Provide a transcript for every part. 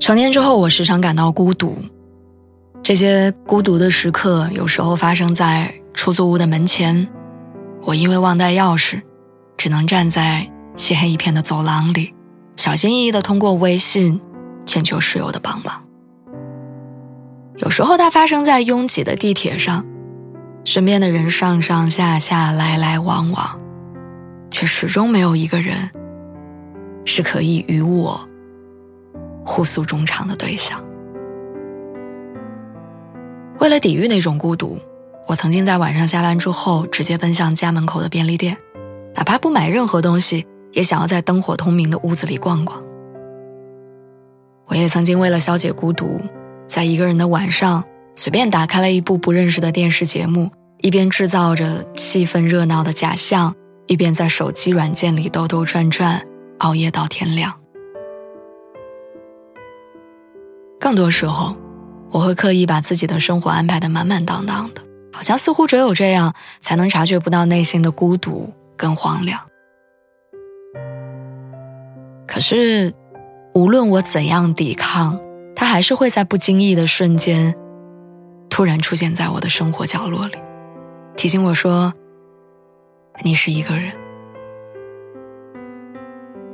成年之后，我时常感到孤独。这些孤独的时刻，有时候发生在出租屋的门前。我因为忘带钥匙，只能站在漆黑一片的走廊里，小心翼翼地通过微信请求室友的帮忙。有时候，它发生在拥挤的地铁上，身边的人上上下下、来来往往，却始终没有一个人是可以与我。互诉衷肠的对象。为了抵御那种孤独，我曾经在晚上下班之后直接奔向家门口的便利店，哪怕不买任何东西，也想要在灯火通明的屋子里逛逛。我也曾经为了消解孤独，在一个人的晚上随便打开了一部不认识的电视节目，一边制造着气氛热闹的假象，一边在手机软件里兜兜转转，熬夜到天亮。更多时候，我会刻意把自己的生活安排的满满当当的，好像似乎只有这样才能察觉不到内心的孤独跟荒凉。可是，无论我怎样抵抗，它还是会在不经意的瞬间，突然出现在我的生活角落里，提醒我说：“你是一个人。”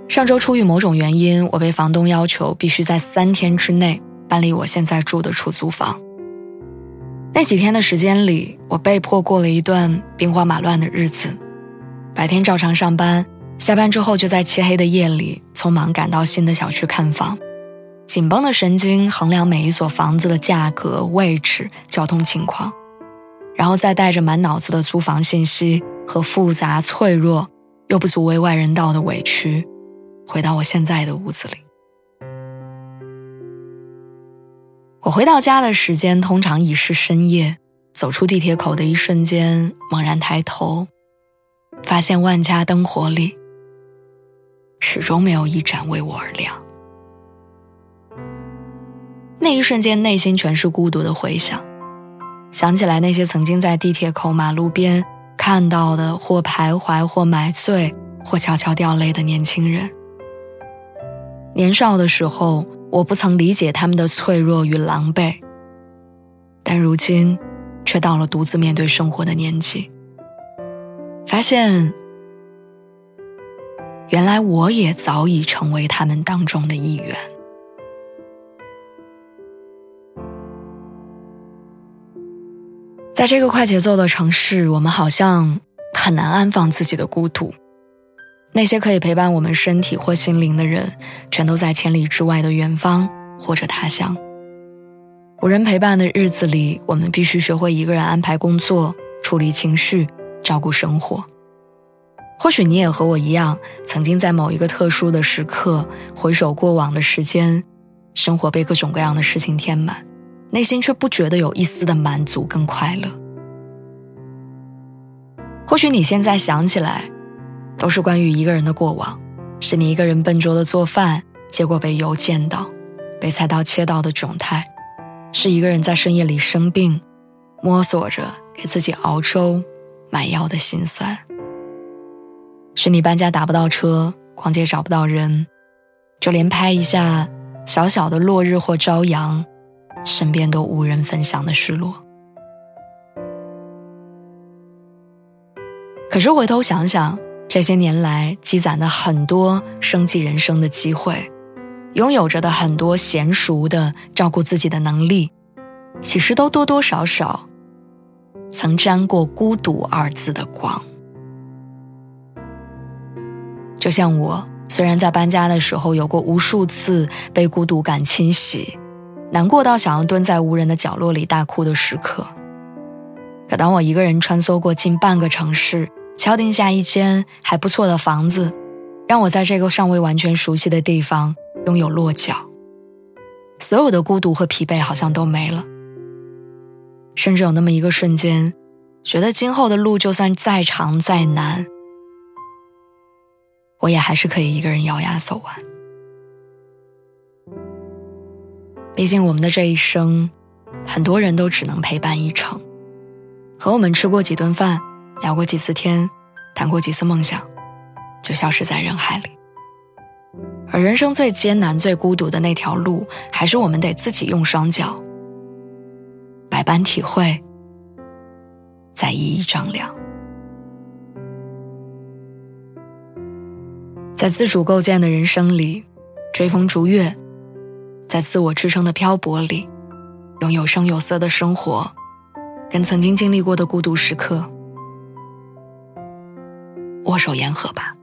上周出于某种原因，我被房东要求必须在三天之内。搬离我现在住的出租房。那几天的时间里，我被迫过了一段兵荒马乱的日子。白天照常上班，下班之后就在漆黑的夜里匆忙赶到新的小区看房，紧绷的神经衡量每一所房子的价格、位置、交通情况，然后再带着满脑子的租房信息和复杂、脆弱又不足为外人道的委屈，回到我现在的屋子里。我回到家的时间通常已是深夜，走出地铁口的一瞬间，猛然抬头，发现万家灯火里，始终没有一盏为我而亮。那一瞬间，内心全是孤独的回响，想起来那些曾经在地铁口、马路边看到的，或徘徊，或买醉，或悄悄掉泪的年轻人。年少的时候。我不曾理解他们的脆弱与狼狈，但如今，却到了独自面对生活的年纪，发现，原来我也早已成为他们当中的一员。在这个快节奏的城市，我们好像很难安放自己的孤独。那些可以陪伴我们身体或心灵的人，全都在千里之外的远方或者他乡。无人陪伴的日子里，我们必须学会一个人安排工作、处理情绪、照顾生活。或许你也和我一样，曾经在某一个特殊的时刻，回首过往的时间，生活被各种各样的事情填满，内心却不觉得有一丝的满足跟快乐。或许你现在想起来。都是关于一个人的过往，是你一个人笨拙的做饭，结果被油溅到，被菜刀切到的窘态；是一个人在深夜里生病，摸索着给自己熬粥、买药的心酸；是你搬家打不到车，逛街找不到人，就连拍一下小小的落日或朝阳，身边都无人分享的失落。可是回头想想。这些年来积攒的很多生计人生的机会，拥有着的很多娴熟的照顾自己的能力，其实都多多少少曾沾过孤独二字的光。就像我，虽然在搬家的时候有过无数次被孤独感侵袭，难过到想要蹲在无人的角落里大哭的时刻，可当我一个人穿梭过近半个城市。敲定下一间还不错的房子，让我在这个尚未完全熟悉的地方拥有落脚。所有的孤独和疲惫好像都没了，甚至有那么一个瞬间，觉得今后的路就算再长再难，我也还是可以一个人咬牙走完。毕竟我们的这一生，很多人都只能陪伴一程，和我们吃过几顿饭，聊过几次天，谈过几次梦想，就消失在人海里。而人生最艰难、最孤独的那条路，还是我们得自己用双脚，百般体会，再一一丈量。在自主构建的人生里，追风逐月；在自我支撑的漂泊里，用有声有色的生活，跟曾经经历过的孤独时刻握手言和吧。